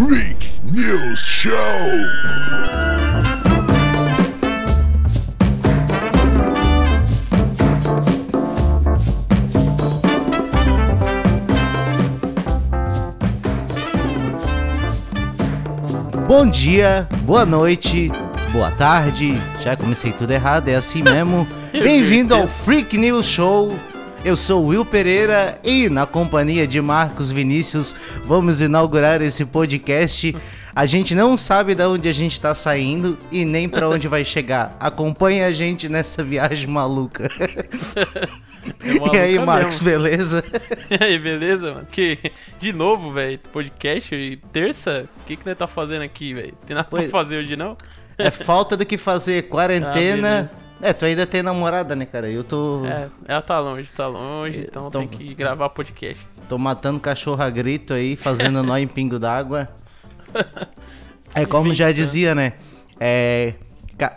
Freak News Show. Bom dia, boa noite, boa tarde. Já comecei tudo errado, é assim mesmo. Bem-vindo ao Freak News Show. Eu sou Will Pereira e, na companhia de Marcos Vinícius, vamos inaugurar esse podcast. A gente não sabe de onde a gente está saindo e nem para onde vai chegar. Acompanhe a gente nessa viagem maluca. É e aí, Marcos, mesmo. beleza? E aí, beleza, mano? Que, de novo, velho, podcast e terça? O que que nós tá fazendo aqui, velho? Tem nada Pois- pra fazer hoje, não? É falta do que fazer, quarentena. Ah, é, tu ainda tem namorada, né, cara? Eu tô, É, ela tá longe, tá longe, então Então- tem que gravar podcast. tô matando cachorro a grito aí, fazendo nó em pingo d'água. É como já dizia, né? É,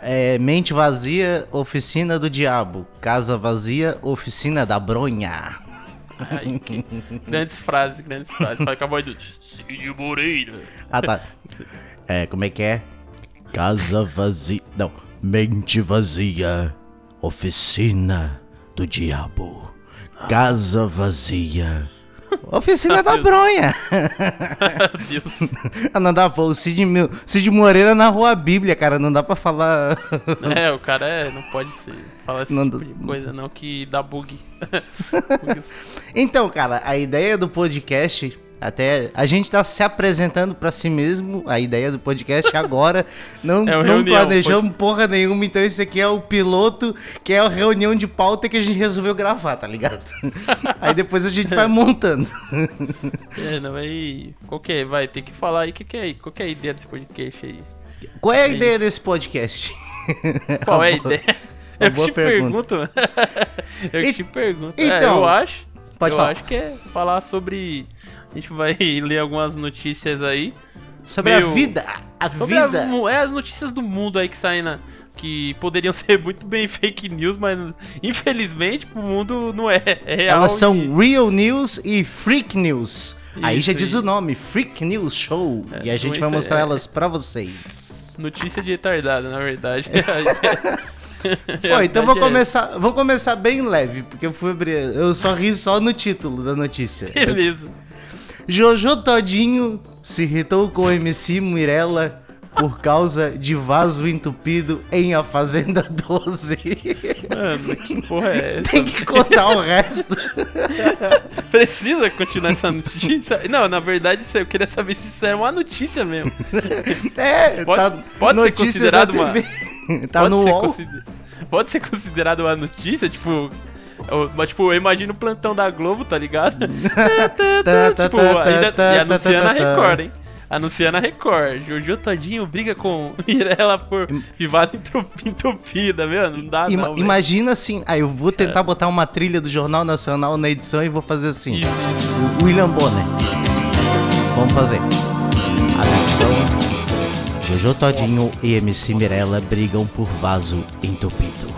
é, mente vazia, oficina do diabo. Casa vazia, oficina da bronha. Ai, que... grandes frases, grandes frases. A voz do Cid Moreira. Ah, tá. É, como é que é? Casa vazia. Não. Mente vazia, oficina do diabo. Casa vazia, oficina da bronha. Meu Deus. Ah, não dá, pô. O Cid, Mil- Cid Moreira narrou a Bíblia, cara. Não dá pra falar. É, o cara é, não pode ser. Falar esse Não tipo dá- de coisa, não, que dá bug. Então, cara, a ideia do podcast. Até a gente tá se apresentando pra si mesmo. A ideia do podcast agora. Não, É o não reunião, planejamos porra nenhuma. Então, esse aqui é o piloto, que é a reunião de pauta que a gente resolveu gravar, tá ligado? Aí depois a gente vai montando. É, não, aí. Qual que é? Vai, tem que falar aí. Que que é, qual que é a ideia desse podcast aí? Qual é a Aí. ideia desse podcast? Qual é a boa- ideia? Eu te pergunto, mano. Eu E- te pergunto. então, É, eu acho. pode eu falar. acho que é falar sobre. A gente vai ler algumas notícias aí. Sobre a Meu, vida. A Sobre a vida. mu- é, as notícias do mundo aí que saem na. Que poderiam ser muito bem fake news, mas infelizmente o mundo não é, é real. Elas são e- Real News e Freak News. Aí já Isso diz aí. o nome, Freak News Show. É, e a gente então vai isso mostrar é- elas pra vocês. Notícia de retardado, na verdade. Pô, então A vou é começar, vou começar bem leve, porque eu fui eu só ri só no título da notícia. Beleza. Jojo Todinho se irritou com o MC Mirella por causa de vaso entupido em A Fazenda 12. Mano, que porra é essa? Tem que contar o resto. Precisa continuar essa notícia? Não, na verdade, isso- eu queria saber se isso era uma notícia mesmo. É, Pode- tá pode ser considerado uma-. Tá pode no ser consider- Pode ser considerado uma notícia, tipo. Eu- Mas, tipo, eu imagino o plantão da Globo, tá ligado? tipo, ainda, e anunciando a Record, hein? Anunciando a Record. Jojo Todinho briga com Mirella por privada entup- entupida, meu. Não dá, Ima- não. imagina assim, aí eu vou tentar botar uma trilha do Jornal Nacional na edição e vou fazer assim. Isso, isso. William Bonner. Vamos fazer. Atenção. Jojo Todinho e MC Mirella brigam por vaso entupido.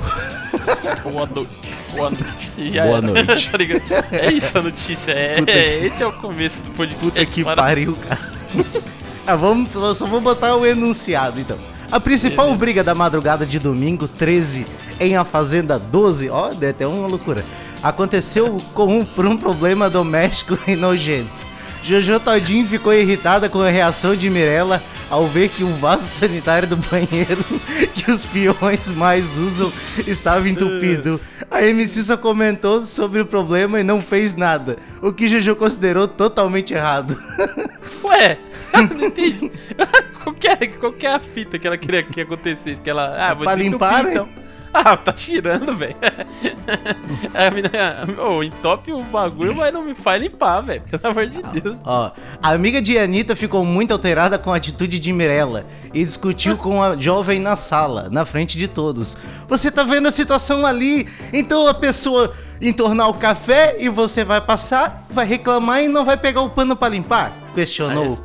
Boa noite. Boa noite. Já Boa era. noite. Tá é isso a notícia. É, Puta que- esse é o começo do podcast. Puta que Para- pariu, cara. ah, vamos, eu só vou botar o enunciado então. A principal briga da madrugada de domingo 13 em A Fazenda 12, ó, deu até uma loucura. Aconteceu com um, por um problema doméstico e nojento. Jojo Todinho ficou irritada com a reação de Mirella ao ver que o vaso sanitário do banheiro que os peões mais usam estava entupido. A MC só comentou sobre o problema e não fez nada, o que Jojo considerou totalmente errado. Ué, não entendi. qual, que é, qual que é a fita que ela queria que acontecesse? Que ela. Ah, vou Pra limpar, né? então. Ah, tá tirando, velho. Ô, entope o bagulho, mas não me faz limpar, velho. Pelo amor de Deus. Ó, a amiga de Anitta ficou muito alterada com a atitude de Mirella e discutiu com a jovem na sala, na frente de todos. Você tá vendo a situação ali? Então a pessoa entornar o café e você vai passar, vai reclamar e não vai pegar o pano pra limpar? Questionou.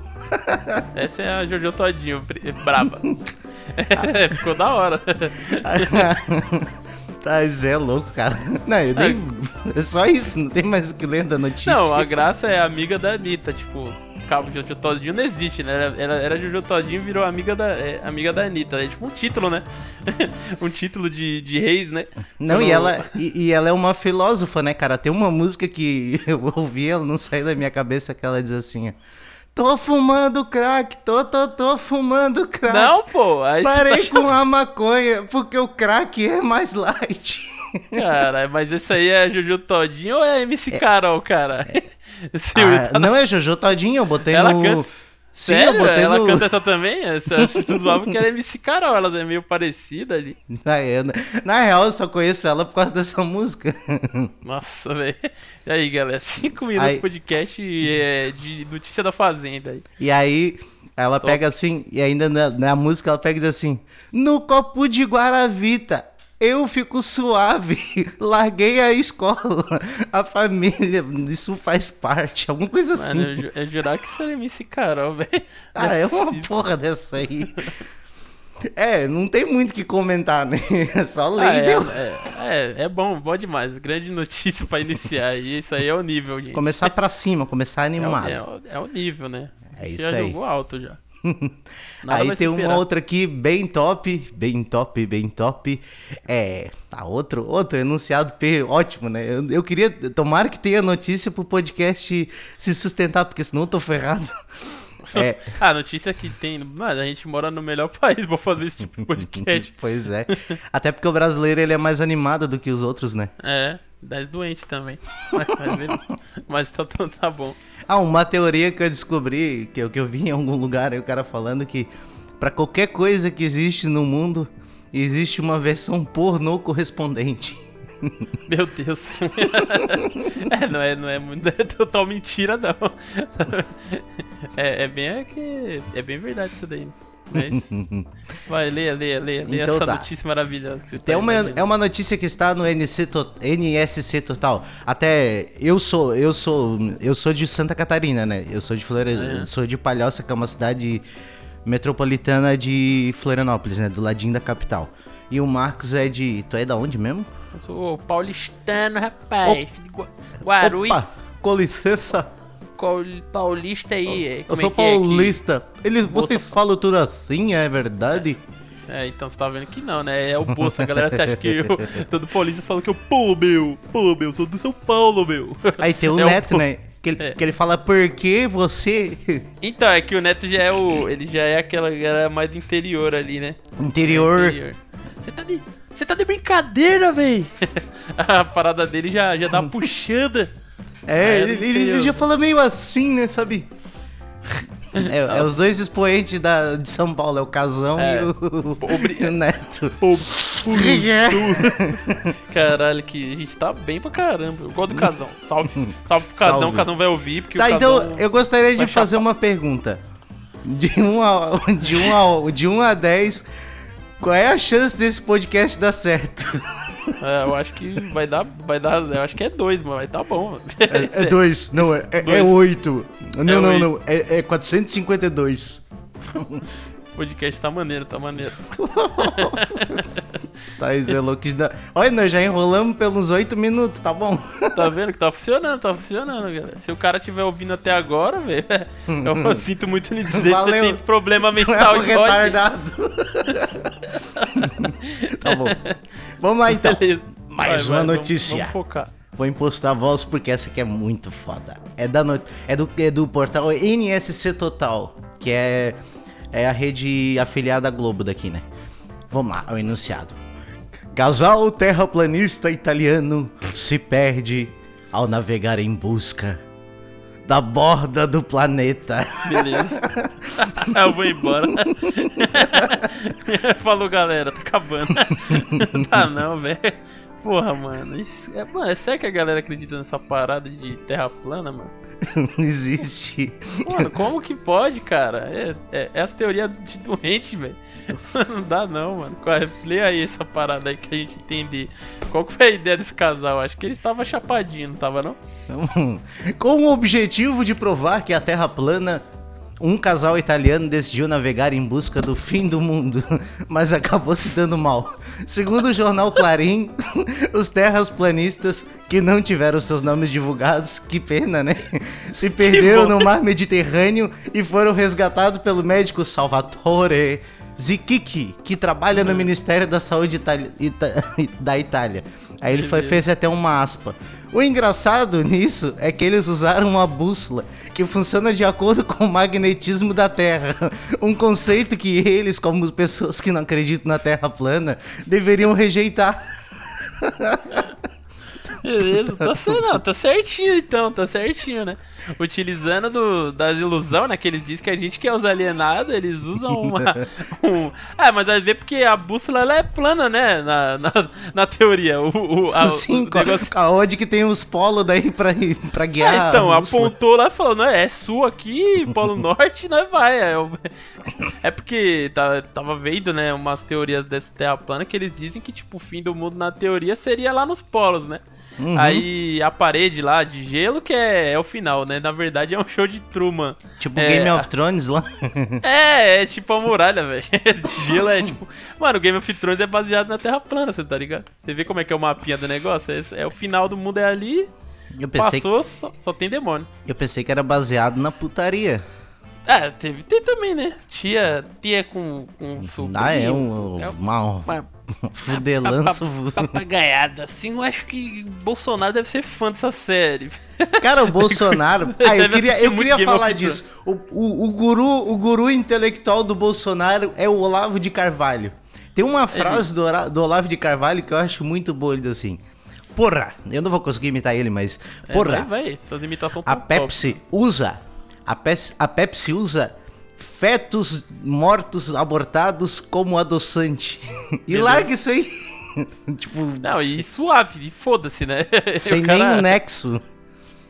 Essa é a Jojo Todinho, br- braba. Ficou da hora. tá, Zé é louco, cara. Não, eu nem. É só isso, não tem mais o que ler da notícia. Não, a graça é amiga da Anitta, tipo, Calma, Jojo Todinho não existe, né? Era, era, era Jojo Todinho e virou amiga da, é, amiga da Anitta. É tipo um título, né? um título de, de reis, né? Não, Quando- e ela, e, e ela é uma filósofa, né, cara? Tem uma música que eu ouvi, ela não saiu da minha cabeça, que ela diz assim, ó, Tô fumando crack, tô, tô, tô fumando crack. Não, pô. Aí Parei tá com a maconha, porque o crack é mais light. Cara, mas esse aí é Jojo Todinho ou é MC Carol, cara? Esse Ah, tá na- não é Jojo Todinho, eu botei Ela no... canta. Sim, Sério? eu botei Ela no... canta essa também? Essa, as pessoas zoavam que era MC Carol, elas é meio parecida ali. Na, eu- na real, eu só conheço ela por causa dessa música. Nossa, velho. E aí, galera? Cinco minutos Aí- de podcast é, de notícia da Fazenda aí. E aí, ela pega assim, e ainda na, na música ela pega e diz assim: No copo de Guaravita, eu fico suave, larguei a escola, a família, isso faz parte, alguma coisa assim. Mano, eu, eu jurar que isso era MC Carol, velho. Não ah, é uma possível. porra dessa aí. É, não tem muito o que comentar, né? É só ler Ah, é, deu. é, é, é bom, bom demais. Grande notícia pra iniciar. E isso aí é o nível, gente. Começar pra cima, começar é, animado. é, o, é o nível, né? É isso já aí. jogou alto já. Aí tem uma outra aqui bem top, bem top, bem top. É, tá outro, outro enunciado P, ótimo, né? Eu, eu queria, tomara que tenha notícia pro podcast se sustentar, porque senão eu tô ferrado. É, Ah, notícia que tem. Mano, a gente mora no melhor país pra fazer esse tipo de podcast. pois é. Até porque o brasileiro ele é mais animado do que os outros, né? É, 10 doentes também. Mas, mas, mas tá, tá bom. Ah, uma teoria que eu descobri, que eu, que eu vi em algum lugar, aí o cara falando que pra qualquer coisa que existe no mundo, existe uma versão pornô correspondente. Meu Deus. é, não é, não é, é total mentira, não. É, é bem é que. É bem verdade isso daí. Mas. Vai, leia, leia, leia, leia Então essa tá. notícia maravilhosa que você tá É uma, é uma notícia que está no NC to- NSC Total. Até eu sou, eu sou, eu sou de Santa Catarina, né? Eu sou de Flore... É? sou de Palhoça, que é uma cidade metropolitana de Florianópolis, né? Do ladinho da capital. E o Marcos é de, tu é da onde mesmo? Eu sou paulistano, rapaz. Gua- Guarui, Opa, com licença. Paulista aí. é, Eu é sou é aqui? paulista. Eles, Bolsa vocês falam tudo assim, é verdade? É, então você tá vendo que não, né? É o Bolsa. A galera até acha que eu, todo paulista fala que eu, pô, meu, pô, meu, sou do São Paulo, meu. Aí tem o É o Neto, po- né? Que ele, É. que ele fala, por que você... Então, é que o Neto já é o. Ele já é aquela galera mais do interior ali, né? Interior... Você tá de. Você tá de brincadeira, véi! A parada dele já, já dá uma puxada. É, ele, ele- ele já fala meio assim, né, sabe? É, é os dois expoentes da, de São Paulo, é o Casão É. e o, Obri- e o Neto. Pô, Caralho, que a gente tá bem pra caramba. Eu gosto do Casão. Salve, salve pro Casão, Salve. o Casão vai ouvir, porque Tá, então eu gostaria de fazer chapar. uma pergunta. De 1 a, de um a, de um a 10, qual é a chance desse podcast dar certo? É, eu acho que vai dar, vai dar, eu acho que é dois, mano, vai tá bom. mano. É 2, não, é 8. É, Dois. oito. não, É não, oito. não, é, é 452. O podcast tá maneiro, tá maneiro. Tá, isso é louco. de dar- Olha, nós já enrolamos pelos 8 minutos, tá bom? Tá vendo que tá funcionando, tá funcionando, galera. Se o cara tiver ouvindo até agora, velho, eu sinto muito lhe dizer Valeu. que você tem problema Tu é mental um igual a gente. retardado. tá bom. Vamos lá então. Beleza. Mais Vai, uma vai, notícia. Vamos, vamos focar. Vou impostar a voz porque essa aqui é muito foda. É, da no... é, do, é do portal NSC Total, que é, é a rede afiliada à Globo daqui, né? Vamos lá, é o enunciado. Casal terraplanista italiano se perde ao navegar em busca da borda do planeta. Beleza. eu vou embora. Falou, galera, tá acabando. tá não, velho. Porra, mano. Isso, é, mano, é sério que a galera acredita nessa parada de terra plana, mano? Não existe. Mano, como que pode, cara? É, é, é as teorias de doente, velho. Não dá não, mano. É? Lê aí essa parada aí que a gente entender. Qual que foi a ideia desse casal? Acho que eles estavam chapadinho, não tava não? Com o objetivo de provar que a Terra plana, um casal italiano decidiu navegar em busca do fim do mundo, mas acabou se dando mal. Segundo o jornal Clarim, os terrasplanistas que não tiveram seus nomes divulgados, que pena, né? Se perderam no mar Mediterrâneo e foram resgatados pelo médico Salvatore Zichichi, que trabalha no Ministério da Saúde Itali- Ita- da Itália. Aí ele foi, fez até uma aspa. O engraçado nisso é que eles usaram uma bússola que funciona de acordo com o magnetismo da Terra. Um conceito que eles, como pessoas que não acreditam na Terra plana, deveriam rejeitar. Beleza, tá, não, tá certinho então, tá certinho, né? Utilizando do, das ilusões, né? Que eles dizem que a gente que é os alienados, eles usam uma. Um... Ah, mas vai ver porque a bússola ela é plana, né? Na, na, na teoria. O, o, a, Sim, o negócio- aonde que tem os polos daí pra, pra guiar. Ah, então, apontou lá e falou, não, é sul aqui, Polo Norte, nós vai. É, é porque tá, tava vendo, né, umas teorias dessa terra plana que eles dizem que, tipo, o fim do mundo na teoria seria lá nos polos, né? Uhum. Aí a parede lá de gelo que é, é o final, né? Na verdade é um show de Truman. Tipo É, Game of Thrones lá. É, é tipo a muralha, velho. De gelo é tipo. Mano, o Game of Thrones é baseado na Terra plana, você tá ligado? Você vê como é que é o mapinha do negócio? É, é o final do mundo é ali, Eu pensei, que, passou, só, só tem demônio. eu pensei que era baseado na putaria. É, teve, tem também, né? Tia, tia com, com sobrinho. Ah, é um, É uma uma fudelança. papagaiada. Assim, eu acho que Bolsonaro deve ser fã dessa série. Cara, o Bolsonaro. Ah, eu queria, eu queria falar disso. O, o, o guru, o guru intelectual do Bolsonaro é o Olavo de Carvalho. Tem uma frase do, do Olavo de Carvalho que eu acho muito boa, ele diz assim. Porra, eu não vou conseguir imitar ele, mas. É, Porra, vai, vai. Suas imitações a top. Pepsi usa. A Pepsi, a Pepsi usa fetos mortos abortados como adoçante. E Beleza. larga isso aí. tipo, Não, e suave, e foda-se, né? sem cara nenhum nexo.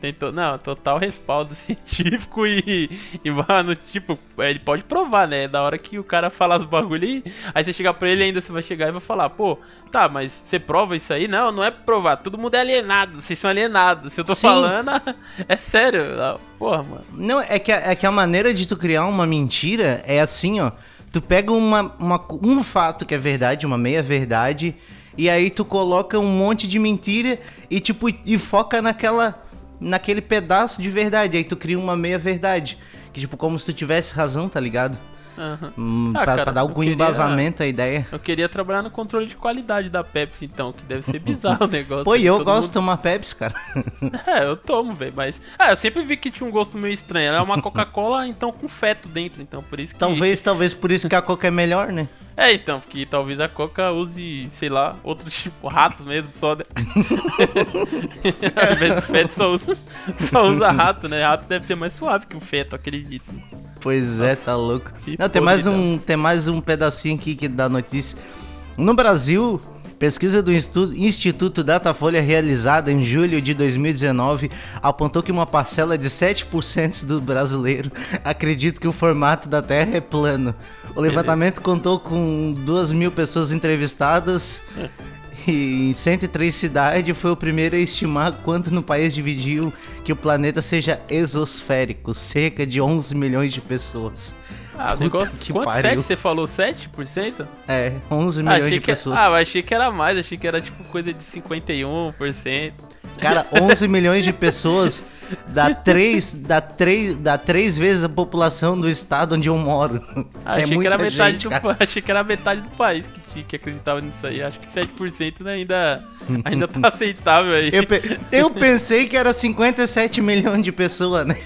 Tem to- Não, total respaldo científico e, e mano, tipo, ele pode provar, né? Da hora que o cara fala os bagulho aí, aí você chegar pra ele ainda, você vai chegar e vai falar, pô, tá, mas você prova isso aí? Não, não é provar, todo mundo é alienado, vocês são alienados. Se eu tô Sim. falando, é sério. Ah, Porra, mano. Não, é que, a, é que a maneira de tu criar uma mentira é assim, ó. Tu pega uma, uma- um fato que é verdade, uma meia verdade, e aí tu coloca um monte de mentira e tipo e foca naquela naquele pedaço de verdade. Aí tu cria uma meia verdade, que tipo como se tu tivesse razão, tá ligado? Aham. Hum, Ah, pra, cara, pra dar algum queria- embasamento à ideia. Eu queria trabalhar no controle de qualidade da Pepsi, então, que deve ser bizarro o negócio. Pô, e eu gosto de mundo- tomar Pepsi, cara. É, eu tomo, velho, mas. Ah, eu sempre vi que tinha um gosto meio estranho. Ela é uma Coca-Cola, então com feto dentro, então por isso que. talvez, talvez por isso que a Coca é melhor, né? É, então, porque talvez a Coca use, sei lá, outro tipo, ratos mesmo, só. né? Ao invés do feto só usa, só usa rato, né? Rato deve ser mais suave que o feto, acredito. Pois é, tá louco. que Não, tem mais, um, tem mais um pedacinho aqui que dá notícia. No Brasil, pesquisa do Instituto Datafolha realizada em julho de 2019 apontou que uma parcela de 7% do brasileiro acredita que o formato da Terra é plano. O levantamento contou com 2 mil pessoas entrevistadas e em 103 cidades foi o primeiro a estimar quanto no país dividiu que o planeta seja exosférico, cerca de 11 milhões de pessoas. Ah, Puta negócio. que Quanto? pariu. 7? Você falou 7%? É, 11 Ah, milhões achei de que, pessoas. ah, eu achei que era mais, achei que era tipo coisa de 51%. Cara, 11 milhões de pessoas dá três, dá três, dá três vezes a população do estado onde eu moro. Ah, é achei, que era metade gente, do, cara. achei que era metade do país que, tinha- que acreditava nisso aí. Acho que 7% ainda, ainda tá aceitável aí. Eu, pe- eu pensei que era 57 milhões de pessoas, né?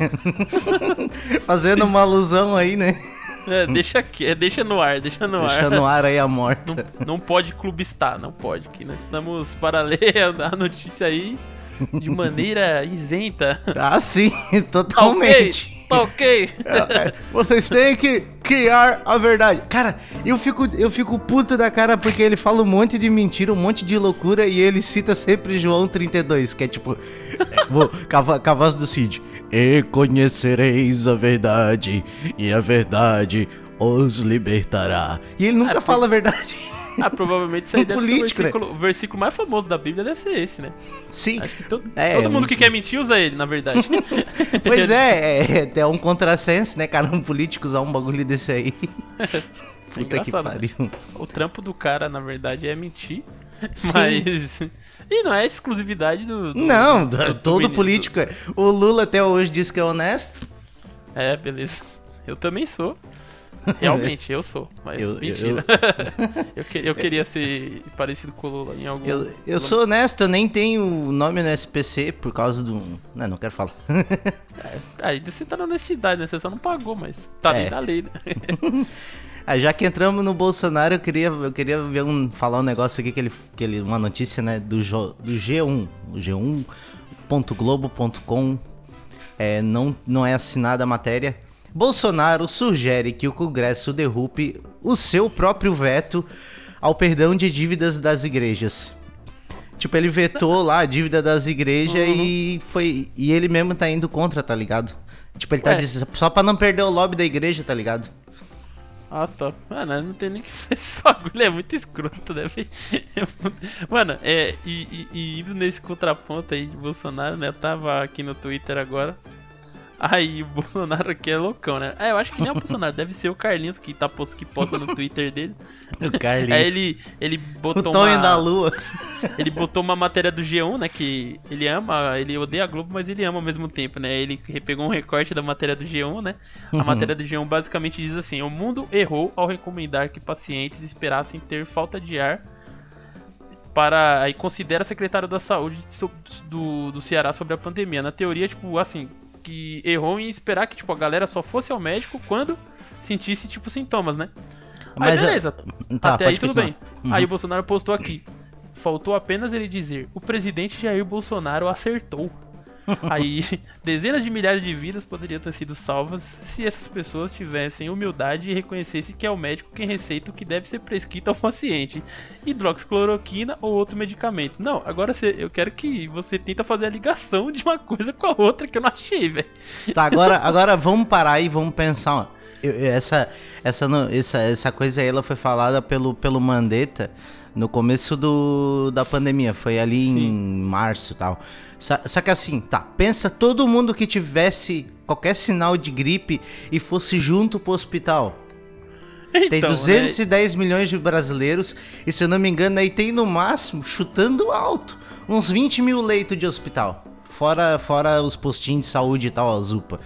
Fazendo uma alusão aí, né? É, deixa é, deixa no ar, deixa no Deixa ar. no ar aí a morta. Não, não pode clubistar, não pode. Que nós estamos para ler a notícia aí de maneira isenta. Ah, sim, totalmente. tá ok. Vocês têm que criar a verdade. Cara, eu fico, eu fico puto da cara porque ele fala um monte de mentira, um monte de loucura e ele cita sempre João 32, que é tipo. é, vou, com, a, vo- com a voz do Cid. E conhecereis a verdade, e a verdade os libertará. E ele nunca É, fala a verdade. Ah, provavelmente isso aí deve político, ser o versículo, o versículo mais famoso da Bíblia deve ser esse, né? Sim. Que todo, É, todo mundo um- que quer mentir usa ele, na verdade. Pois é, é, é um contrassenso, né, cara? Um político usar um bagulho desse aí. Puta que engraçado, né? pariu. O trampo do cara, na verdade, é mentir. Sim. Mas. E não é exclusividade do. do- Não, do- do todo político é. O Lula até hoje diz que é honesto. É, beleza. Eu também sou. Realmente, eu sou. Mas Eu- eu- mentira. Eu, que- eu queria ser parecido com o Lula em algum. Eu, eu sou honesto, eu nem tenho nome no SPC por causa do. Não, não quero falar. Aí você tá na honestidade, né? Você só não pagou, mas tá É. dentro da lei, né? Ah, já que entramos no Bolsonaro, eu queria, eu queria ver um, falar um negócio aqui, que ele, que ele, uma notícia, né, do, do G1, o G1.globo.com, é, não, não é assinada a matéria. Bolsonaro sugere que o Congresso derrupe o seu próprio veto ao perdão de dívidas das igrejas. Tipo, ele vetou lá a dívida das igrejas e foi. E ele mesmo tá indo contra, tá ligado? Tipo, ele tá Ué. dizendo. Só pra não perder o lobby da igreja, tá ligado? Ah, tá. Mano, não tem nem que fazer esse bagulho, é muito escroto, né? Mano, é, e, e- e indo nesse contraponto aí de Bolsonaro, né? Eu tava aqui no Twitter agora. Aí o Bolsonaro aqui é loucão, né? É, eu acho que nem é o Bolsonaro, deve ser o Carlinhos que, tá, que posta no Twitter dele. O Carlinhos. Aí ele, ele O botou Tonho uma... da Lua. Ele botou uma matéria do G1, né? Que ele ama, ele odeia a Globo, mas ele ama ao mesmo tempo, né? Ele pegou um recorte da matéria do G1, né? A matéria do G1 basicamente diz assim: O mundo errou ao recomendar que pacientes esperassem ter falta de ar para. Aí considera secretário da saúde do, do Ceará sobre a pandemia. Na teoria, tipo, assim, que errou em esperar que tipo, a galera só fosse ao médico quando sentisse, tipo, sintomas, né? Mas, aí beleza, tá, até aí tudo continuar. bem. Uhum. Aí o Bolsonaro postou aqui. Faltou apenas ele dizer: o presidente Jair Bolsonaro acertou. Aí, dezenas de milhares de vidas poderiam ter sido salvas se essas pessoas tivessem humildade e reconhecessem que é o médico quem receita o que deve ser prescrito ao paciente: hidroxicloroquina ou outro medicamento. Não, agora eu quero que você tenta fazer a ligação de uma coisa com a outra que eu não achei, velho. Tá, agora, agora vamos parar e vamos pensar. ó. Eu- essa, essa, essa, essa coisa aí ela foi falada pelo, pelo Mandetta no começo do, da pandemia. Foi ali em março e tal. Só, só que assim, tá. Pensa todo mundo que tivesse qualquer sinal de gripe e fosse junto pro hospital. Tem Então, né, 210 milhões de brasileiros e, se eu não me engano, aí tem no máximo, chutando alto, uns 20 mil leitos de hospital. Fora, fora os postinhos de saúde e tal, a Zupa.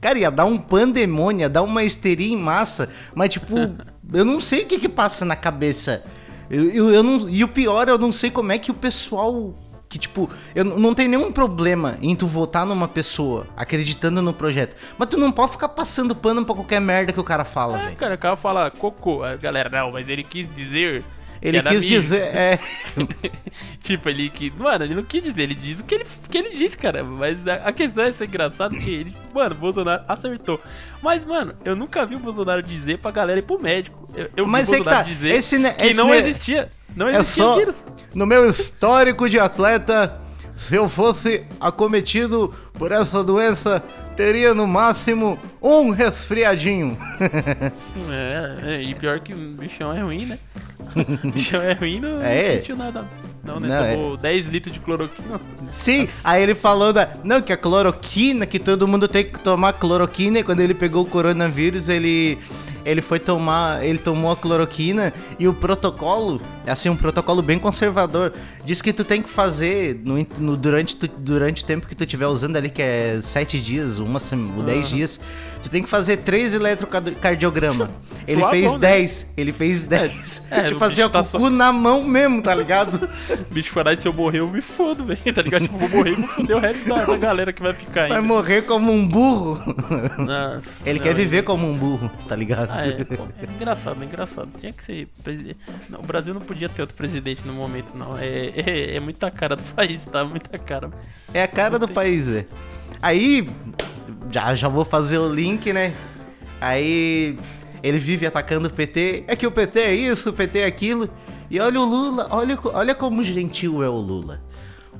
Cara, ia dar um pandemônio, ia dar uma histeria em massa, mas tipo, eu não sei o que que passa na cabeça. Eu, eu, eu não, e o pior, eu não sei como é que o pessoal. Que, tipo, eu não tem nenhum problema em tu votar numa pessoa acreditando no projeto. Mas tu não pode ficar passando pano pra qualquer merda que o cara fala, É, velho. cara, o cara fala cocô. Galera, não, mas ele quis dizer. Que Ele quis mijo. dizer. É. tipo, ele que. Mano, ele não quis dizer, ele diz o que ele, que ele disse, cara. Mas a, a questão é ser engraçado que ele. Mano, o Bolsonaro acertou. Mas, mano, eu nunca vi o Bolsonaro dizer pra galera ir pro médico. Eu, eu Mas vi é o que Bolsonaro tá, dizer esse que esse não existia. Não É existia só. vírus. No meu histórico de atleta, se eu fosse acometido por essa doença, teria no máximo um resfriadinho. É, é, e pior que o bichão é ruim, né? O bichão é ruim, não, É. não sentiu nada. Não, né? Não, Tomou 10 litros de cloroquina. Sim, aí ele falou da. Não, que a cloroquina, que todo mundo tem que tomar cloroquina, e quando ele pegou o coronavírus, ele. Ele foi tomar. Ele tomou a cloroquina e o protocolo, assim, um protocolo bem conservador. Diz que tu tem que fazer no, no- durante, tu- durante o tempo que tu estiver usando ali, que é 7 dias, uma semana, 10 dias, tu tem que fazer 3 eletrocardiograma. Ele Suavão, fez né? 10. Ele fez 10. é, tipo, fazia tá o cu na mão mesmo, tá ligado? Bicho falar, se eu morrer, eu me fodo, velho. Tá ligado? Tipo, eu vou morrer e vou foder o resto da, da galera que vai ficar Vai ainda. morrer como um burro. Nossa, Ele não, quer viver como um burro, tá ligado? Ah, é, pô, é engraçado, é engraçado. Tinha que ser presidente. Não, o Brasil não podia ter outro presidente no momento, não. É, é, é muita cara do país, tá? Muita cara. É a cara do país, é. Aí, já, já vou fazer o link, né? Aí, ele vive atacando o PT. É que o PT é isso, o PT é aquilo. E olha o Lula, olha, olha como gentil é o Lula.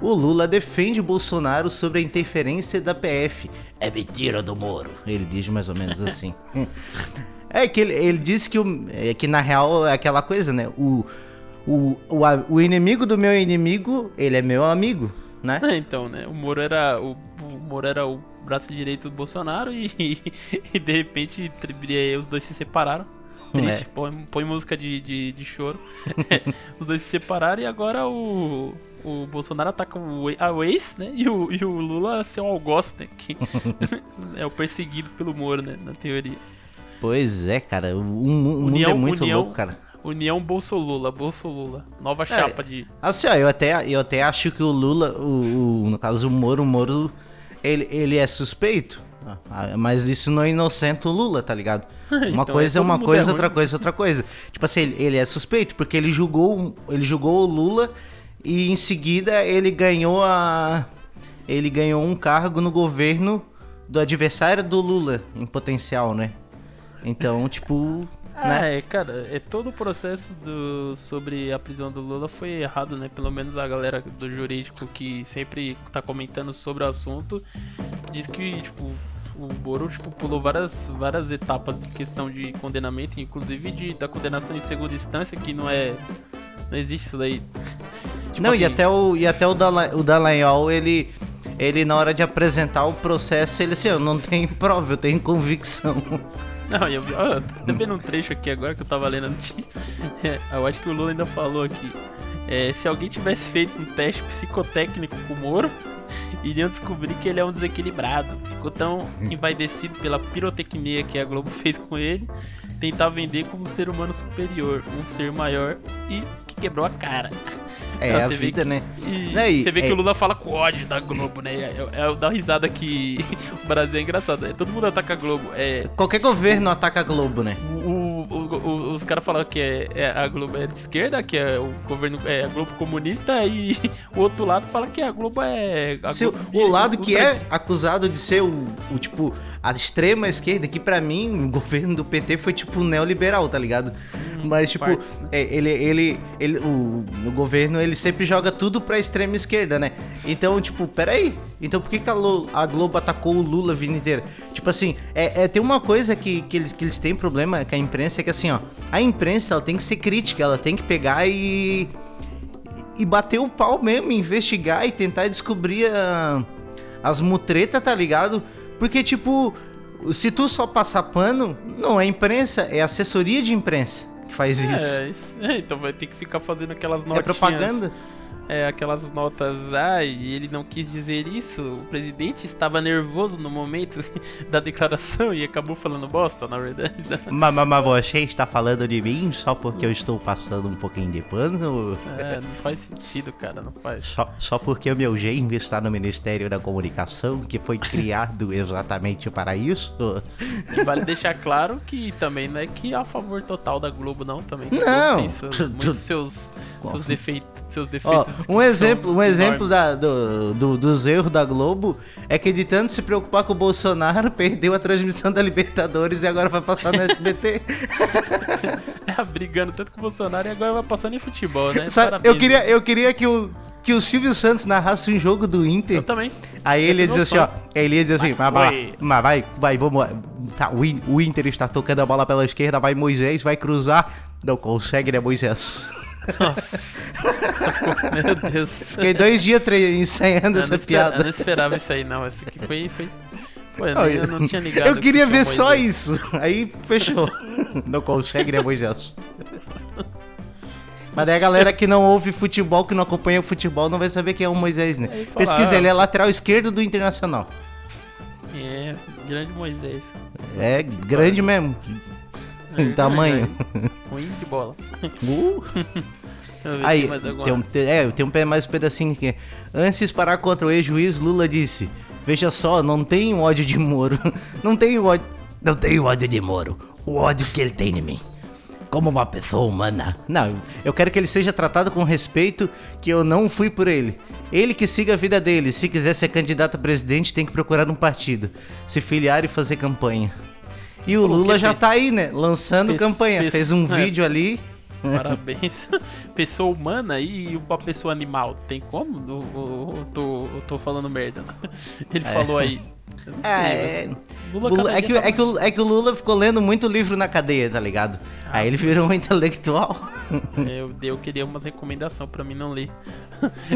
O Lula defende Bolsonaro sobre a interferência da PF. É mentira do Moro. Ele diz mais ou menos assim. É que ele, ele disse que, o, é que na real é aquela coisa, né? O, o, o, a- o inimigo do meu inimigo, ele é meu amigo, né? Então, né? O Moro era o, o Moro era o braço direito do Bolsonaro e, e de repente tri- os dois se separaram. Triste, É. põe, põe música de, de, de choro. os dois se separaram e agora o, o Bolsonaro ataca o, e- a ex, né? E o, e o Lula seu algoz, né? Que é o perseguido pelo Moro, né? Na teoria. Pois é, cara. O, o mu- o mundo União- é muito união- louco, cara. União Bolsolula, Bolsolula. Nova chapa de. Assim, ó, eu até, eu até acho que o Lula, o, o- no caso o Moro, o Moro, ele, ele é suspeito. Ah, Mas isso não inocenta o Lula, tá ligado? Uma Então, coisa é uma coisa, é outra coisa é outra coisa. Tipo assim, ele, ele é suspeito porque ele julgou, ele julgou o Lula e em seguida ele ganhou a ele ganhou um cargo no governo do adversário do Lula em potencial, né? Então, tipo, Ah, né? é, cara, é todo o processo do, sobre a prisão do Lula foi errado, né? Pelo menos a galera do jurídico que sempre tá comentando sobre o assunto diz que, tipo, o Moro, tipo, pulou várias, várias etapas de questão de condenamento, inclusive de, da condenação em segunda instância, que não é. Não existe isso daí. Tipo Não, e assim, até o e até o, Dala, o Dallagnol, ele ele na hora de apresentar o processo, ele assim, eu não tenho prova, eu tenho convicção. Não, eu vi, ó, vendo um trecho aqui agora que eu tava lendo. É, eu acho que o Lula ainda falou aqui. É, se alguém tivesse feito um teste psicotécnico com o Moro, iriam descobrir que ele é um desequilibrado. Ficou tão envaidecido pela pirotecnia que a Globo fez com ele, tentar vender como um ser humano superior, um ser maior e que quebrou a cara. É Então, a você vê vida, que- né? E Né, e- você vê é- que o Lula fala com ódio da Globo, né? É, é, é da risada que o Brasil é engraçado. É, todo mundo ataca a Globo. É, Qualquer governo ataca a Globo, né? o, o- o- os caras falam que é, é a Globo é de esquerda, que é o governo é a Globo comunista, e o outro lado fala que a Globo é. A Se o, Globo- o lado que é acusado de ser o, o, tipo a extrema esquerda, que pra mim o governo do PT foi tipo neoliberal, tá ligado? Mas tipo, é, ele ele ele o, o governo ele sempre joga tudo pra extrema esquerda, né? Então, tipo, peraí. Então por que, que a, a Globo atacou o Lula a vida inteira? Tipo assim, é, é, tem uma coisa que, que, eles, que eles têm problema com a imprensa, é que assim, ó, a imprensa ela tem que ser crítica, ela tem que pegar e e bater o pau mesmo, investigar e tentar descobrir a- as mutretas, tá ligado? Porque, tipo, se tu só passar pano, não é imprensa, é assessoria de imprensa que faz isso. É, isso- é, então vai ter que ficar fazendo aquelas É, notinhas. propaganda. É, aquelas notas, ai, ele não quis dizer isso, o presidente estava nervoso no momento da declaração e acabou falando bosta, na verdade. Mas, mas, mas você está falando de mim só porque eu estou passando um pouquinho de pano? É, não faz sentido, cara, não faz. Só, só porque o meu gênio está no Ministério da Comunicação, que foi criado exatamente para isso? E vale deixar claro que também não é que é a favor total da Globo, não, também. Não. Tem seus, muitos seus, seus defeitos. Seus Ó, defeitos um exemplo, um exemplo da- do, do- dos erros da Globo é que de tanto se preocupar com o Bolsonaro, perdeu a transmissão da Libertadores e agora vai passar no SBT. É, brigando tanto com o Bolsonaro e agora vai passando em futebol, né? Sabe, Parabéns, eu queria, né? eu queria que, o, que o Silvio Santos narrasse um jogo do Inter. Eu também. Aí ele ia dizer assim, ó. Ele ia dizer assim, mas, Vai, vai, mas vai, vai, vamos. Tá, o Inter está tocando a bola pela esquerda, vai Moisés, vai cruzar. Não consegue, né, Moisés? Nossa. Meu Deus. Fiquei dois dias ensaiando Eu essa espera- eu piada. não esperava isso aí, não. Esse aqui foi. foi... Pô, eu, Não, eu não tinha ligado. Eu queria que ver só Moisés. isso. Aí fechou. Não consegue, né, Moisés? Mas daí a galera que não ouve futebol, que não acompanha o futebol, não vai saber quem é o Moisés, né? Pesquisa, ah, ele é lateral esquerdo do Internacional. É, grande Moisés. É grande mesmo. Em tamanho. Ruim de bola. Uh. Aí, tem um, tem- é, tem um pé mais um pedacinho aqui. Antes de parar contra o ex-juiz, Lula disse: Veja só, não tenho ódio de Moro. Não tenho ódio. Não tenho ódio de Moro. O ódio que ele tem em mim. Como uma pessoa humana. Não, eu quero que ele seja tratado com respeito, que eu não fui por ele. Ele que siga a vida dele. Se quiser ser candidato a presidente, tem que procurar um partido. Se filiar e fazer campanha. E o Pô, Lula já tá aí, né? Lançando campanha. Fez um é. vídeo ali. Parabéns. pessoa humana e uma pessoa animal. Tem como? Eu, eu- eu tô, eu tô falando merda. né? Ele É. falou aí. É, sei, é, Lula Lula- é, que, tá é, que o, é que o Lula ficou lendo muito livro na cadeia, tá ligado? Ah, Aí ele virou um intelectual. Eu, eu queria umas recomendações pra mim não ler.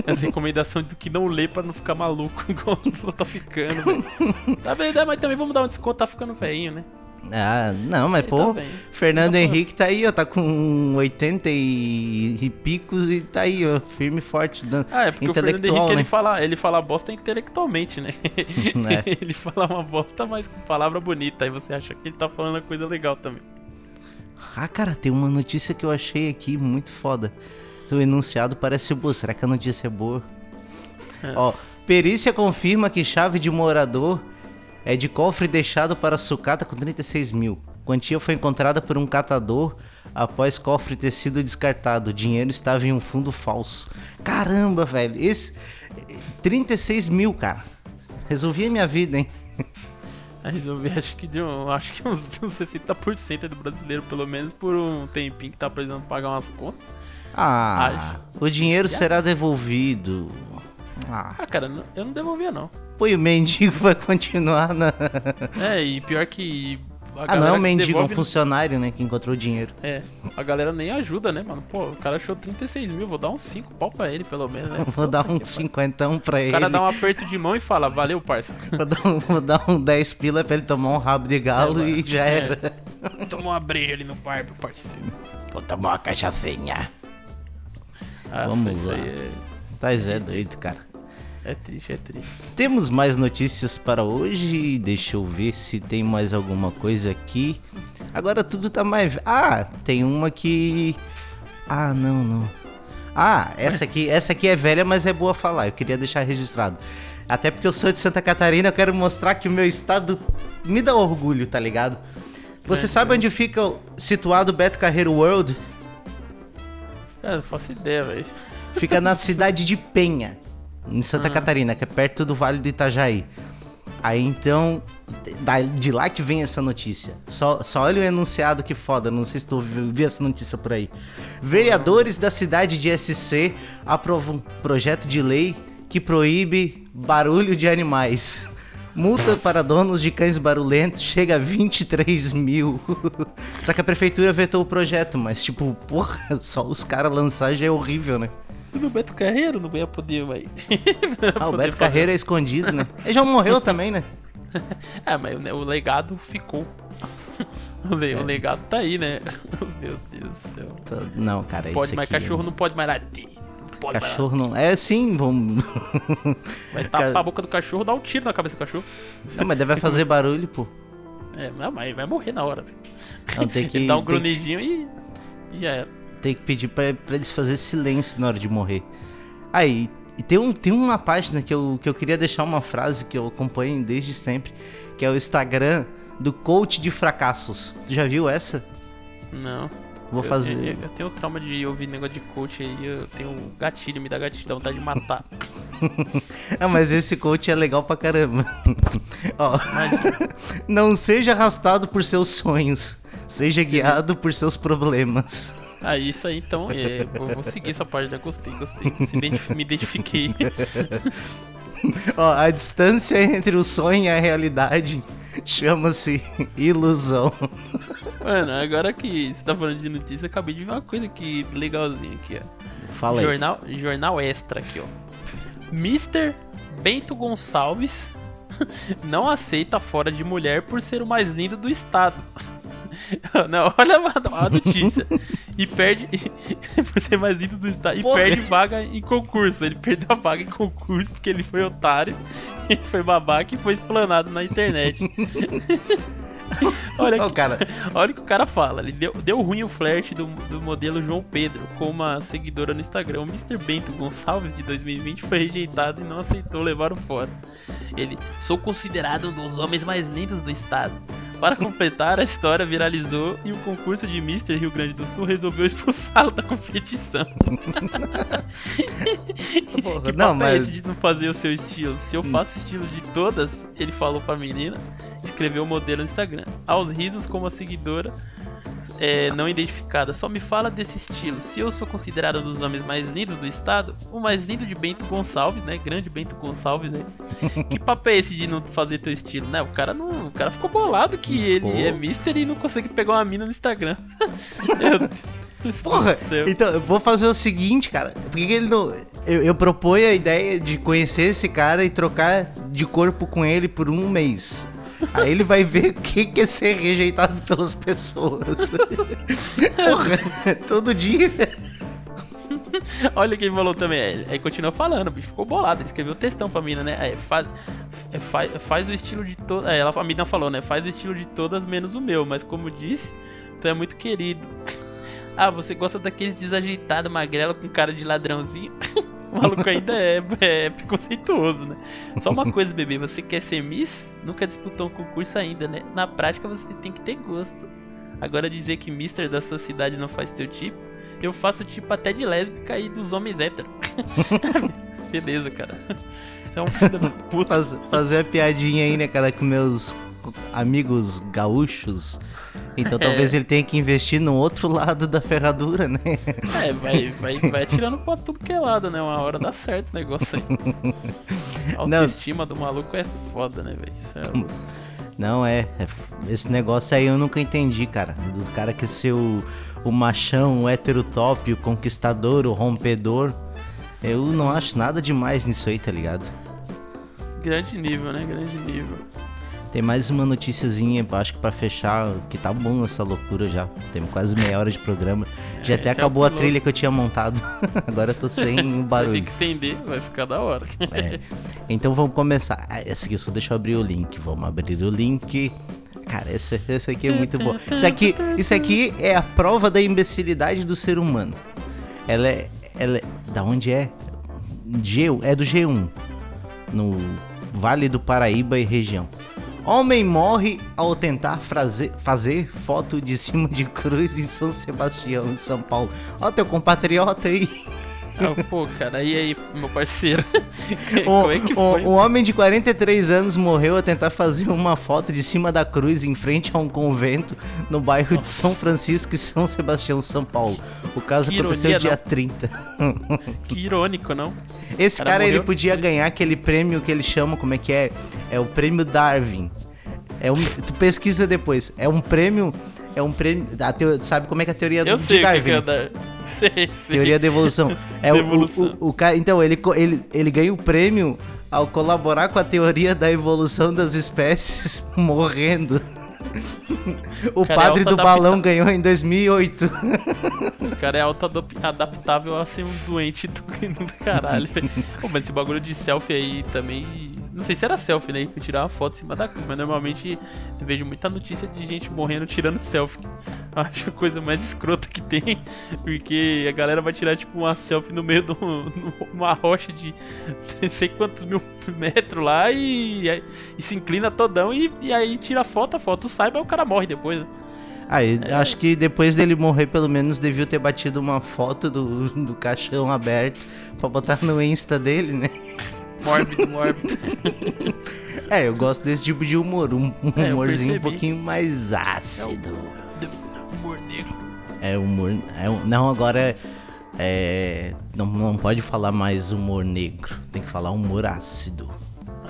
As recomendações do que não ler pra não ficar maluco, igual o Lula tá ficando, velho. Tá bem, né? mas também vamos dar um desconto, tá ficando velhinho, né? Ah, não, mas Ele pô, tá. Fernando tá Henrique tá aí, ó, tá com 80 e, e picos e tá aí, ó, firme e forte. Ah, é porque o Fernando Henrique né? ele, fala, ele fala bosta intelectualmente, né? É. ele fala uma bosta, mas com palavra bonita. Aí você acha que ele tá falando coisa legal também. Ah, cara, tem uma notícia que eu achei aqui muito foda. O enunciado parece boa. Será que a notícia é boa? Ó, perícia confirma que chave de morador é de cofre deixado para sucata com 36 mil. Quantia foi encontrada por um catador após cofre ter sido descartado. O dinheiro estava em um fundo falso. Caramba, velho. Esse. 36 mil, cara. Resolvi a minha vida, hein? Resolvi, acho que deu, acho que uns, uns 60% do brasileiro, pelo menos, por um tempinho que tá precisando pagar umas contas. Ah, o dinheiro será devolvido. Ah, Ah, cara, eu não devolvia, não. pô, e o mendigo vai continuar na. É, e pior que. A Ah, não é um mendigo, é um devolve- funcionário, né? Que encontrou o dinheiro. É, a galera nem ajuda, né, mano? Pô, o cara achou 36 mil, vou dar uns 5 pau pra ele, pelo menos, né? Vou dar Puta um que cinquentão pra pariu. ele. O cara dá um aperto de mão e fala, valeu, parça. Vou, dar um, vou dar um 10 pila pra ele tomar um rabo de galo É, e já é. era. Tomou uma breja ali no bar, meu parceiro. Vou tomar uma cachaçinha. Ah, Vamos lá. aí é, Tá Zé doido, cara. É triste, é triste. Temos mais notícias para hoje. Deixa eu ver se tem mais alguma coisa aqui. Agora tudo tá mais. Ah, tem uma que. Ah, não, não. Ah, essa aqui, essa aqui é velha, mas é boa falar. Eu queria deixar registrado. Até porque eu sou de Santa Catarina, eu quero mostrar que o meu estado me dá orgulho, tá ligado? Você É, sabe onde fica situado o Beto Carreiro World? Cara, não faço ideia, velho. Fica na cidade de Penha, em Santa Catarina, que é perto do Vale do Itajaí. Aí então, de lá que vem essa notícia. Só, só olha o enunciado que foda, não sei se tu viu, viu essa notícia por aí. Vereadores da cidade de SC aprovam projeto de lei que proíbe barulho de animais. Multa para donos de cães barulhentos chega a 23 mil. Só que a prefeitura vetou o projeto, mas tipo, porra, só os caras lançar já é horrível, né? No Beto Carreiro não ia poder, velho. Ah, o Beto Carreiro é escondido, né? Ele já morreu também, né? É, mas o, legado ficou. O, le- É. o legado tá aí, né? Meu Deus do céu. Não, cara, Pode, isso mas aqui... cachorro não pode mais latir. Não pode mais Cachorro não... É sim, vamos... Vai tapar a boca do cachorro, dar um tiro na cabeça do cachorro. Não, mas deve fazer barulho, pô. É, não, mas vai morrer na hora. Não, tem que... Ele dá um tem que- grunhidinho e. E já era. Tem que pedir pra, pra eles fazer silêncio na hora de morrer. Aí, e tem, um, tem uma página que eu, que eu queria deixar uma frase que eu acompanho desde sempre, que é o Instagram do coach de fracassos. Tu já viu essa? Não. Vou fazer. Eu, eu, eu tenho trauma de ouvir negócio de coach aí, eu tenho gatilho, me dá gatilho, dá vontade de matar. Ah, mas esse coach é legal pra caramba. Ó, não seja arrastado por seus sonhos, seja guiado por seus problemas. Ah, isso aí então, é, eu vou seguir essa parte, já gostei, gostei. Identif- me identifiquei. Ó, a distância entre o sonho e a realidade chama-se ilusão. Mano, agora que você tá falando de notícia, eu acabei de ver uma coisa aqui legalzinha aqui, ó. Fala aí. Jornal, jornal extra aqui, ó. Mr. Bento Gonçalves não aceita fora de mulher por ser o mais lindo do estado. Não, olha a, a notícia. E perde. por ser mais lindo do estado. E Porra. perde vaga em concurso. Ele perdeu a vaga em concurso porque ele foi otário. Ele foi babaca e foi explanado na internet. olha, Ô, aqui, cara, olha o que o cara fala. Ele deu, deu ruim o flash do, do modelo João Pedro com uma seguidora no Instagram. O Mr. Bento Gonçalves de 2020 foi rejeitado e não aceitou levar o fora. Ele, sou considerado um dos homens mais lindos do estado. Para completar, a história viralizou e o concurso de Mr. Rio Grande do Sul resolveu expulsá-lo da competição. Porra, que não, é mas- esse de não fazer o seu estilo? Se eu faço estilo de todas, ele falou pra menina, escreveu o modelo no Instagram. Aos risos, como a seguidora é, não identificada. Só me fala desse estilo. Se eu sou considerado um dos homens mais lindos do estado, o mais lindo de Bento Gonçalves, né? Grande Bento Gonçalves, né? que papo é esse de não fazer teu estilo, né? O cara não, o cara ficou bolado que ele é mister e não consegue pegar uma mina no Instagram. Deus. Porra, então eu vou fazer o seguinte, cara. Por que ele não. Eu, eu proponho a ideia de conhecer esse cara e trocar de corpo com ele por um mês. Aí ele vai ver o que, é ser rejeitado pelas pessoas. Porra, todo dia. Olha quem falou também. Aí continua falando, o bicho ficou bolado. Ele escreveu textão pra mina, né? Aí faz, é, faz, faz o estilo de todas. É, ela, a mina falou, né? Faz o estilo de todas menos o meu. Mas como disse, tu é muito querido. Ah, você gosta daquele desajeitado magrelo com cara de ladrãozinho? O maluco ainda é, é preconceituoso, né? Só uma coisa, bebê, você quer ser Miss? Nunca disputou um concurso ainda, né? Na prática você tem que ter gosto. Agora dizer que Mister da sua cidade não faz teu tipo, eu faço tipo até de lésbica e dos homens héteros. Beleza, cara. Você é um puta. Faz, fazer uma piadinha aí, né, cara, com meus amigos gaúchos então talvez ele tenha que investir no outro lado da ferradura, né? É, vai, vai, vai tirando pra tudo que é lado, né? Uma hora dá certo o negócio aí. A autoestima Não. do maluco é foda, né, velho? É Não, é, é, Esse negócio aí eu nunca entendi, cara. Do cara que ser o, o machão, o hétero top, o conquistador, o rompedor. Eu não acho nada demais nisso aí, tá ligado? Grande nível, né? Grande nível. Tem mais uma noticiazinha, acho que pra fechar, que tá bom essa loucura já. Temos quase meia hora de programa. É, já até acabou a trilha que eu tinha montado. Agora eu tô sem barulho. Ter que estender, vai ficar da hora. É. Então vamos começar. Ah, essa aqui só deixa eu abrir o link. Vamos abrir o link. Cara, esse, esse aqui é muito bom. Isso aqui, isso aqui é a prova da imbecilidade do ser humano. Ela é. Ela é, da onde é? G, é do G1. No Vale do Paraíba e região. Homem morre ao tentar fazer, fazer foto de cima de cruz em São Sebastião, em São Paulo. Ó, teu compatriota aí. Ah, pô, cara, e aí, meu parceiro? Como é que foi? Um homem de 43 anos morreu a tentar fazer uma foto de cima da cruz em frente a um convento no bairro Nossa. de São Francisco e São Sebastião, São Paulo. O caso que aconteceu ironia, dia não. 30. Que irônico, não? Esse cara, cara ele podia ganhar aquele prêmio que eles chamam, como é que é? É o prêmio Darwin. É um, tu pesquisa depois. É um prêmio. É um prêmio. A teo, sabe como é que é a teoria Eu do sei Darwin? Que é da... sei, sei. Teoria da evolução. É evolução. O, o, o, cara. Então, ele, ele, ele ganha o prêmio ao colaborar com a teoria da evolução das espécies morrendo. O cara é padre é do balão ganhou em 2008. O cara é auto-adaptável a ser um doente do, do caralho. Pô, mas esse bagulho de selfie aí também não sei se era selfie, né? Que tirar uma foto em cima da cruz, mas normalmente eu vejo muita notícia de gente morrendo tirando selfie. Eu acho a coisa mais escrota que tem, porque a galera vai tirar tipo uma selfie no meio de uma rocha de não sei quantos mil metros lá e, e se inclina todão e, e, aí tira a foto, a foto sai, mas o cara morre depois, né? Aí, é. acho que depois dele morrer, pelo menos devia ter batido uma foto do, do caixão aberto pra botar no Insta dele, né? Mórbido, mórbido. é, eu gosto desse tipo de humor. Um, um é, humorzinho um pouquinho mais ácido. É humor negro. É humor. É, não, agora é. Não, não pode falar mais humor negro. Tem que falar humor ácido.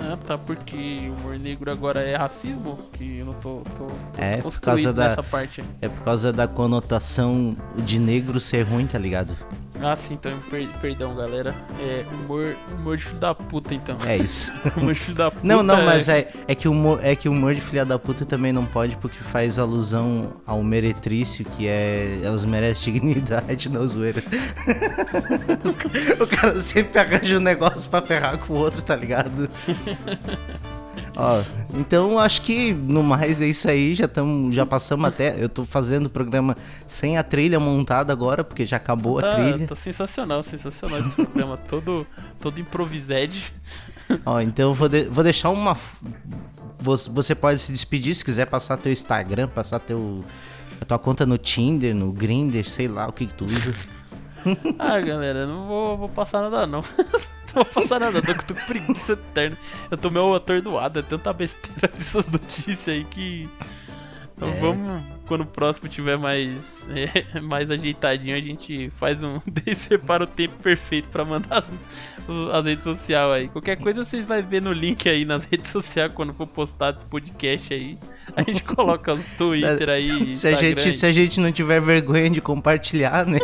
Ah, tá, porque o humor negro agora é racismo? Que eu não tô, tô, tô é por causa da, parte. É por causa da conotação de negro ser ruim, tá ligado? Ah, sim, então, per perdão, galera. É humor, humor de filho da puta, então. É isso. humor de filho da puta. Não, não, é... mas é, é, que humor, é que humor de filha da puta também não pode, porque faz alusão ao meretrício, que é. Elas merecem dignidade, não zoeira. o cara sempre arranja um negócio pra ferrar com o outro, tá ligado? Ó, então acho que no mais é isso aí, já estamos, já passamos até, eu tô fazendo o programa sem a trilha montada agora, porque já acabou a ah, trilha. Tá sensacional, sensacional esse programa, todo todo improvised. Ó, então eu vou, de, vou deixar uma você pode se despedir se quiser passar teu Instagram, passar teu a tua conta no Tinder, no Grindr, sei lá o que, que tu usa. ah, galera, não vou, vou passar nada não. não vou passar nada, tô, tô com preguiça eterna. Eu tô meio atordoado, é tanta besteira dessas notícias aí que. Então é. vamos, quando o próximo tiver mais, é, mais ajeitadinho, a gente faz um. separa o tempo perfeito pra mandar as, as redes sociais aí. Qualquer coisa vocês vão ver no link aí nas redes sociais quando for postado esse podcast aí. A gente coloca os Twitter aí. Se a, gente, se a gente não tiver vergonha de compartilhar, né?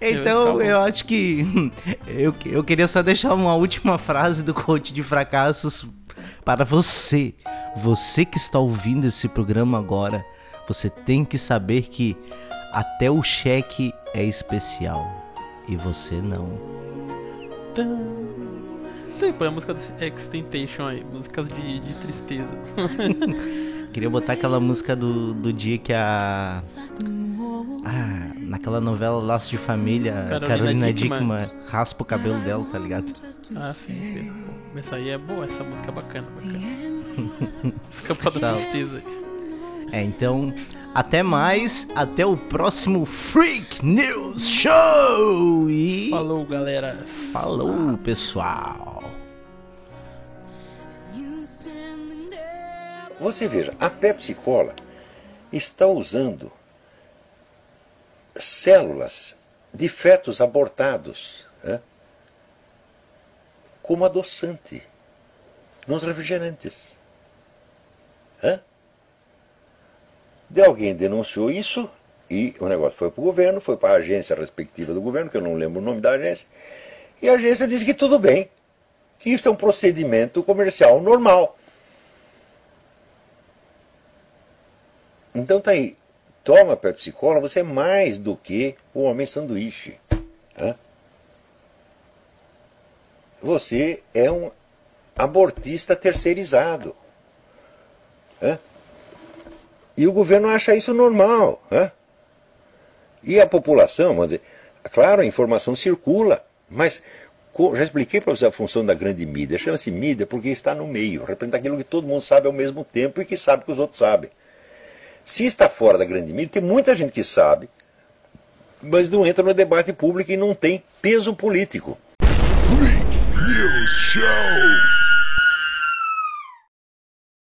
Então, eu acho que eu, eu queria só deixar uma última frase do coach de fracassos para você. Você que está ouvindo esse programa agora, você tem que saber que até o cheque é especial e você não. Tem, põe a música do Extentation aí, músicas de, de tristeza. Queria botar aquela música do, do dia que a. Ah, naquela novela Laço de Família, Carolina, Carolina Dickman. Dickman raspa o cabelo dela, tá ligado? Ah, sim. Essa aí é boa, essa música é bacana, bacana. Escapa da tristeza. É, então, até mais, até o próximo Freak News Show! E... Falou, galera! Falou, pessoal! Você veja, a Pepsi Cola está usando células de fetos abortados né, como adoçante nos refrigerantes. De alguém denunciou isso e o negócio foi para o governo, foi para a agência respectiva do governo, que eu não lembro o nome da agência, e a agência disse que tudo bem, que isso é um procedimento comercial normal. Então tá aí, toma Pepsi Cola, você é mais do que o homem sanduíche. Tá? Você é um abortista terceirizado. Tá? E o governo acha isso normal. Tá? E a população, vamos dizer, claro, a informação circula, mas já expliquei para você a função da grande mídia. Chama-se mídia porque está no meio, representa aquilo que todo mundo sabe ao mesmo tempo e que sabe que os outros sabem. Se está fora da grande mídia, tem muita gente que sabe, mas não entra no debate público e não tem peso político. Freak News Show!